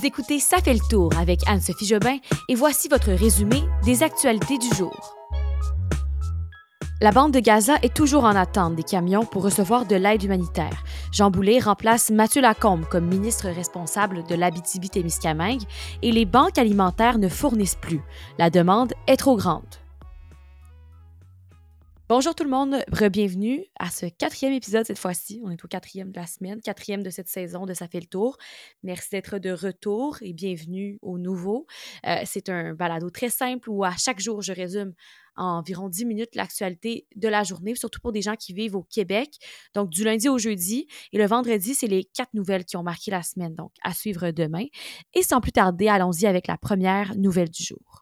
Vous écoutez Ça fait le tour avec Anne-Sophie Jobin et voici votre résumé des actualités du jour. La bande de Gaza est toujours en attente des camions pour recevoir de l'aide humanitaire. Jean Boulet remplace Mathieu Lacombe comme ministre responsable de l'Abitibi-Témiscamingue et les banques alimentaires ne fournissent plus. La demande est trop grande. Bonjour tout le monde, bienvenue à ce quatrième épisode cette fois-ci. On est au quatrième de la semaine, quatrième de cette saison de Ça fait le tour. Merci d'être de retour et bienvenue au nouveau. Euh, c'est un balado très simple où à chaque jour, je résume en environ 10 minutes l'actualité de la journée, surtout pour des gens qui vivent au Québec. Donc, du lundi au jeudi. Et le vendredi, c'est les quatre nouvelles qui ont marqué la semaine. Donc, à suivre demain. Et sans plus tarder, allons-y avec la première nouvelle du jour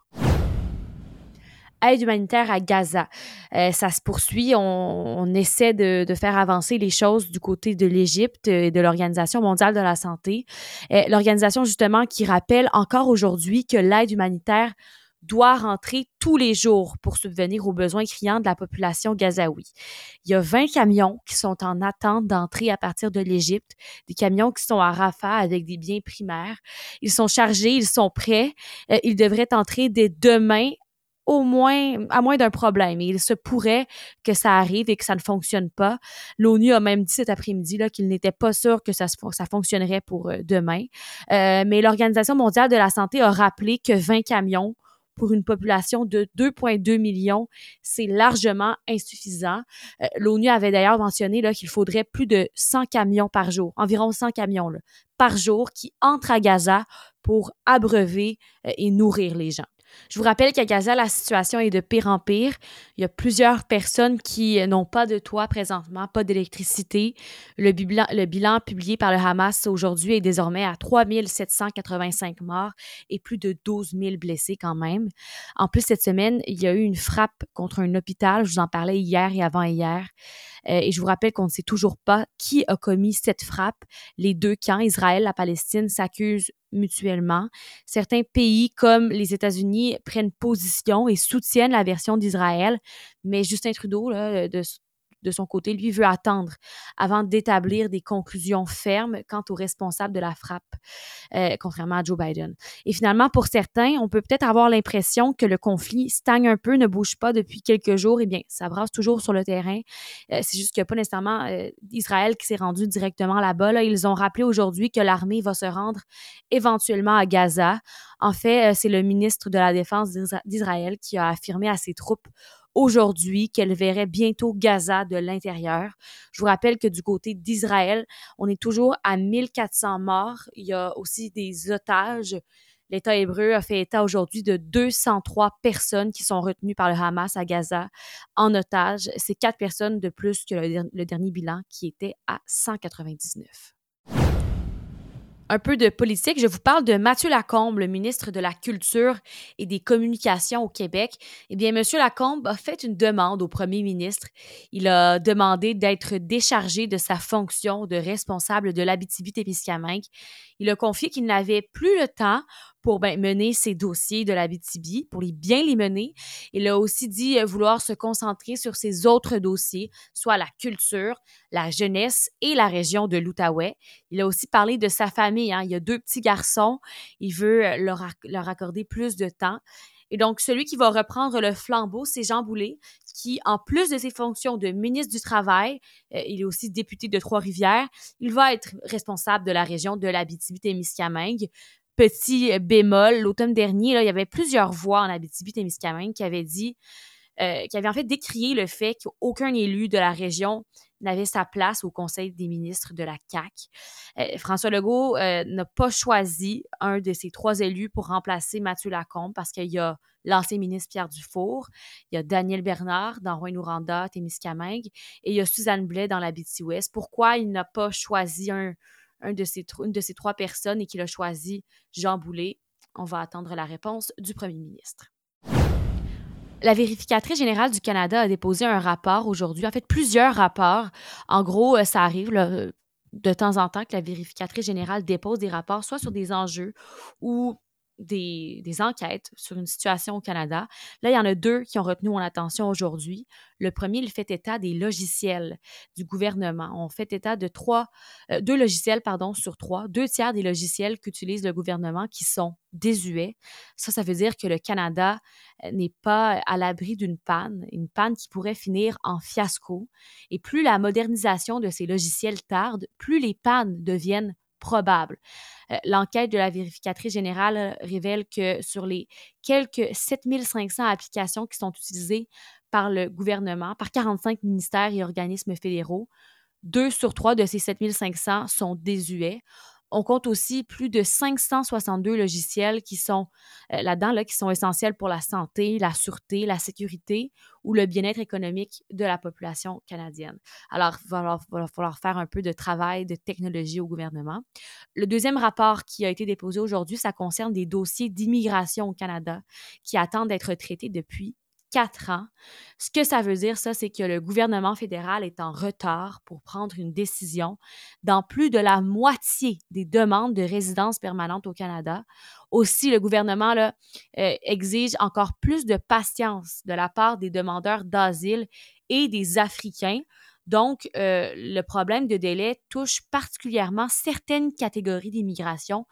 aide humanitaire à Gaza. Euh, ça se poursuit. On, essaie de, faire avancer les choses du côté de l'Égypte et de l'Organisation mondiale de la santé. Euh, l'organisation, justement, qui rappelle encore aujourd'hui que l'aide humanitaire doit rentrer tous les jours pour subvenir aux besoins criants de la population gazaoui. Il y a 20 camions qui sont en attente d'entrée à partir de l'Égypte, des camions qui sont à Rafah avec des biens primaires. Ils sont chargés, ils sont prêts. Euh, ils devraient entrer dès demain au moins, à moins d'un problème. il se pourrait que ça arrive et que ça ne fonctionne pas. L'ONU a même dit cet après-midi qu'il n'était pas sûr que ça, ça fonctionnerait pour euh, demain. Euh, mais l'Organisation mondiale de la santé a rappelé que 20 camions pour une population de 2,2 millions, c'est largement insuffisant. Euh, L'ONU avait d'ailleurs mentionné qu'il faudrait plus de 100 camions par jour, environ 100 camions par jour qui entrent à Gaza pour abreuver et nourrir les gens. Je vous rappelle qu'à Gaza, la situation est de pire en pire. Il y a plusieurs personnes qui n'ont pas de toit présentement, pas d'électricité. Le bilan, le bilan publié par le Hamas aujourd'hui est désormais à 3785 morts et plus de 12 000 blessés quand même. En plus, cette semaine, il y a eu une frappe contre un hôpital. Je vous en parlais hier et avant-hier. Euh, et je vous rappelle qu'on ne sait toujours pas qui a commis cette frappe. Les deux camps, Israël et la Palestine, s'accusent mutuellement. Certains pays comme les États-Unis prennent position et soutiennent la version d'Israël, mais Justin Trudeau, là, de, de son côté, lui, veut attendre avant d'établir des conclusions fermes quant aux responsables de la frappe, euh, contrairement à Joe Biden. Et finalement, pour certains, on peut peut-être avoir l'impression que le conflit stagne un peu, ne bouge pas depuis quelques jours. Eh bien, ça brasse toujours sur le terrain. Euh, c'est juste qu'il n'y a pas nécessairement euh, Israël qui s'est rendu directement là-bas. Là, ils ont rappelé aujourd'hui que l'armée va se rendre éventuellement à Gaza. En fait, c'est le ministre de la Défense d'Israël qui a affirmé à ses troupes aujourd'hui qu'elle verrait bientôt Gaza de l'intérieur. Je vous rappelle que du côté d'Israël, on est toujours à 1400 morts. Il y a aussi des otages. L'État hébreu a fait état aujourd'hui de 203 personnes qui sont retenues par le Hamas à Gaza en otage. C'est quatre personnes de plus que le, le dernier bilan qui était à 199 un peu de politique, je vous parle de Mathieu Lacombe, le ministre de la Culture et des Communications au Québec. Eh bien, M. Lacombe a fait une demande au premier ministre. Il a demandé d'être déchargé de sa fonction de responsable de l'Abitibi-Témiscamingue. Il a confié qu'il n'avait plus le temps pour ben, mener ses dossiers de la BTB, pour les bien les mener. Il a aussi dit euh, vouloir se concentrer sur ses autres dossiers, soit la culture, la jeunesse et la région de l'Outaouais. Il a aussi parlé de sa famille. Hein. Il y a deux petits garçons. Il veut euh, leur, leur accorder plus de temps. Et donc, celui qui va reprendre le flambeau, c'est Jean Boulet, qui, en plus de ses fonctions de ministre du Travail, euh, il est aussi député de Trois-Rivières, il va être responsable de la région de l'Abitibi-Témiscamingue. Petit bémol, l'automne dernier, là, il y avait plusieurs voix en Abitibi-Témiscamingue qui avaient dit, euh, qui avaient en fait décrié le fait qu'aucun élu de la région n'avait sa place au Conseil des ministres de la CAQ. Euh, François Legault euh, n'a pas choisi un de ses trois élus pour remplacer Mathieu Lacombe parce qu'il y a l'ancien ministre Pierre Dufour, il y a Daniel Bernard dans Rouyn-Noranda, Témiscamingue, et il y a Suzanne Blais dans la BTOS. Pourquoi il n'a pas choisi un, un de ces, une de ces trois personnes et qu'il a choisi Jean Boulet? On va attendre la réponse du premier ministre. La vérificatrice générale du Canada a déposé un rapport aujourd'hui, en fait plusieurs rapports. En gros, euh, ça arrive de temps en temps que la vérificatrice générale dépose des rapports soit sur des enjeux ou des, enquêtes sur une situation au Canada. Là, il y en a deux qui ont retenu mon attention aujourd'hui. Le premier, il fait état des logiciels du gouvernement. On fait état de trois, euh, deux logiciels, pardon, sur trois, deux tiers des logiciels qu'utilise le gouvernement qui sont désuets. Ça, ça veut dire que le Canada euh, n'est pas à l'abri d'une panne, une panne qui pourrait finir en fiasco. Et plus la modernisation de ces logiciels tarde, plus les pannes deviennent probable. Euh, l'enquête de la vérificatrice générale euh, révèle que sur les quelques 7500 applications qui sont utilisées par le gouvernement, par 45 ministères et organismes fédéraux, deux sur trois de ces 7500 sont désuets. On compte aussi plus de 562 logiciels qui sont euh, là-dedans, là, qui sont essentiels pour la santé, la sûreté, la sécurité ou le bien-être économique de la population canadienne. Alors, il va, falloir, faire un peu de travail de technologie au gouvernement. Le deuxième rapport qui a été déposé aujourd'hui, ça concerne des dossiers d'immigration au Canada qui attendent d'être traités depuis quatre ans. Ce que ça veut dire, ça, c'est que le gouvernement fédéral est en retard pour prendre une décision dans plus de la moitié des demandes de résidence permanente au Canada. Aussi, le gouvernement euh, exige encore plus de patience de la part des demandeurs d'asile et des Africains. Donc, euh, le problème de délai touche particulièrement certaines catégories d'immigration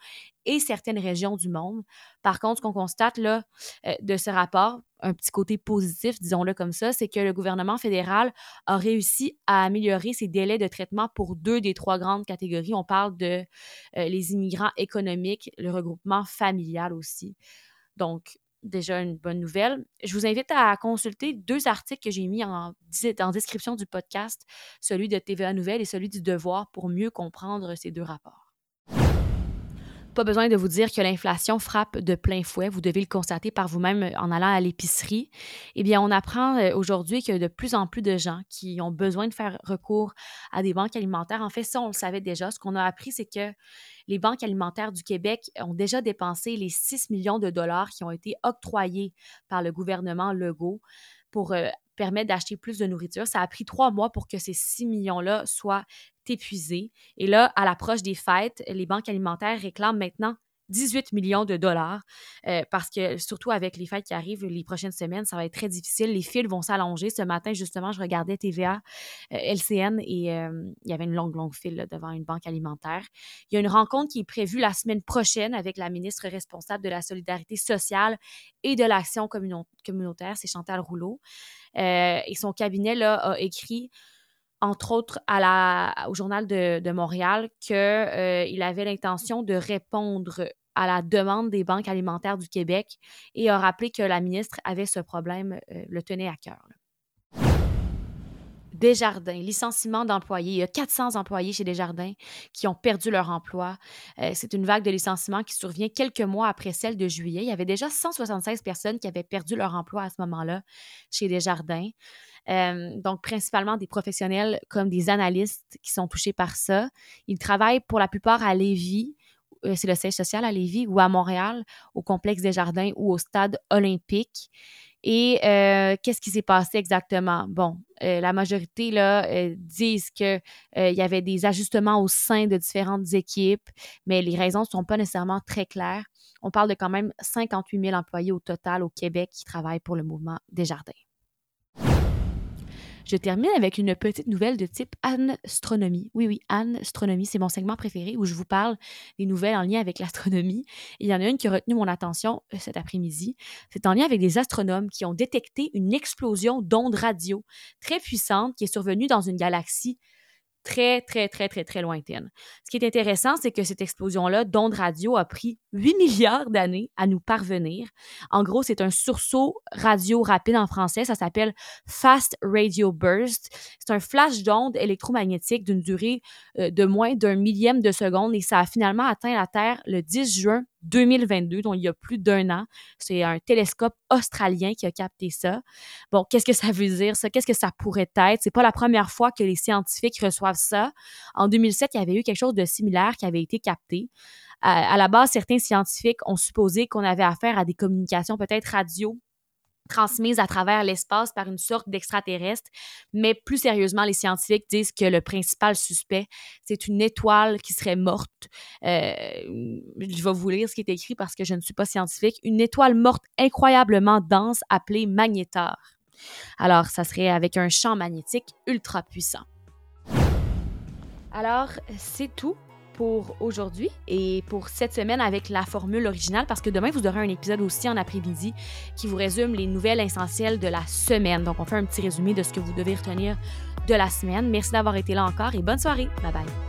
et certaines régions du monde. Par contre, ce qu'on constate là, euh, de ce rapport, un petit côté positif, disons-le comme ça, c'est que le gouvernement fédéral a réussi à améliorer ses délais de traitement pour deux des trois grandes catégories. On parle de euh, les immigrants économiques, le regroupement familial aussi. Donc, déjà une bonne nouvelle. Je vous invite à consulter deux articles que j'ai mis en, en description du podcast, celui de TVA Nouvelle et celui du Devoir, pour mieux comprendre ces deux rapports. Pas besoin de vous dire que l'inflation frappe de plein fouet. Vous devez le constater par vous-même euh, en allant à l'épicerie. Eh bien, on apprend euh, aujourd'hui que de plus en plus de gens qui ont besoin de faire recours à des banques alimentaires, en fait, ça, on le savait déjà. Ce qu'on a appris, c'est que les banques alimentaires du Québec ont déjà dépensé les 6 millions de dollars qui ont été octroyés par le gouvernement Legault pour euh, permettre d'acheter plus de nourriture. Ça a pris trois mois pour que ces 6 millions-là soient épuisé. Et là, à l'approche des fêtes, les banques alimentaires réclament maintenant 18 millions de dollars euh, parce que surtout avec les fêtes qui arrivent les prochaines semaines, ça va être très difficile. Les fils vont s'allonger. Ce matin, justement, je regardais TVA, euh, LCN et euh, il y avait une longue, longue file devant une banque alimentaire. Il y a une rencontre qui est prévue la semaine prochaine avec la ministre responsable de la solidarité sociale et de l'action communautaire, c'est Chantal Rouleau. et son cabinet là, a écrit entre autres au Journal de, Montréal, qu'il euh, avait l'intention de répondre à la demande des banques alimentaires du Québec et a rappelé que la ministre avait ce problème, euh, le tenait à cœur. Desjardins, licenciement d'employés. Il y a 400 employés chez Desjardins qui ont perdu leur emploi. Euh, c'est une vague de licenciement qui survient quelques mois après celle de juillet. Il y avait déjà 176 personnes qui avaient perdu leur emploi à ce moment-là chez Desjardins. Euh, donc, principalement des professionnels comme des analystes qui sont touchés par ça. Ils travaillent pour la plupart à Lévis, euh, c'est le siège social à Lévis, ou à Montréal, au complexe des Jardins ou au stade olympique. Et euh, qu'est-ce qui s'est passé exactement? Bon, la majorité là, disent qu'il y avait des ajustements au sein de différentes équipes, mais les raisons ne sont pas nécessairement très claires. On parle de quand même 58 000 employés au total au Québec qui travaillent pour le mouvement des Jardins. Je termine avec une petite nouvelle de type astronomie. Oui, oui, astronomie, c'est mon segment préféré où je vous parle des nouvelles en lien avec l'astronomie. Il y en a une qui a retenu mon attention euh, cet après-midi. C'est en lien avec des astronomes qui ont détecté une explosion d'ondes radio très puissante qui est survenue dans une galaxie très, très, très, très, très lointaine. Ce qui est intéressant, c'est que cette explosion-là d'ondes radio a pris 8 milliards d'années à nous parvenir. En gros, c'est un sursaut radio rapide en français. Ça s'appelle Fast Radio Burst. C'est un flash d'ondes électromagnétiques d'une durée euh, de moins d'un millième de seconde et ça a finalement atteint la Terre le 10 juin 2022, donc il y a plus d'un an. C'est un télescope australien qui a capté ça. Bon, qu'est-ce que ça veut dire, ça? Qu'est-ce que ça pourrait être? C'est pas la première fois que les scientifiques reçoivent ça. En 2007, il y avait eu quelque chose de similaire qui avait été capté. À, la base, certains scientifiques ont supposé qu'on avait affaire à des communications peut-être radio transmise à travers l'espace par une sorte d'extraterrestre. Mais plus sérieusement, les scientifiques disent que le principal suspect, c'est une étoile qui serait morte. Euh, je vais vous lire ce qui est écrit parce que je ne suis pas scientifique. Une étoile morte incroyablement dense appelée magnétar. Alors, ça serait avec un champ magnétique ultra puissant. Alors, c'est tout pour aujourd'hui et pour cette semaine avec la formule originale parce que demain, vous aurez un épisode aussi en après-midi qui vous résume les nouvelles essentielles de la semaine. Donc, on fait un petit résumé de ce que vous devez retenir de la semaine. Merci d'avoir été là encore et bonne soirée. Bye bye.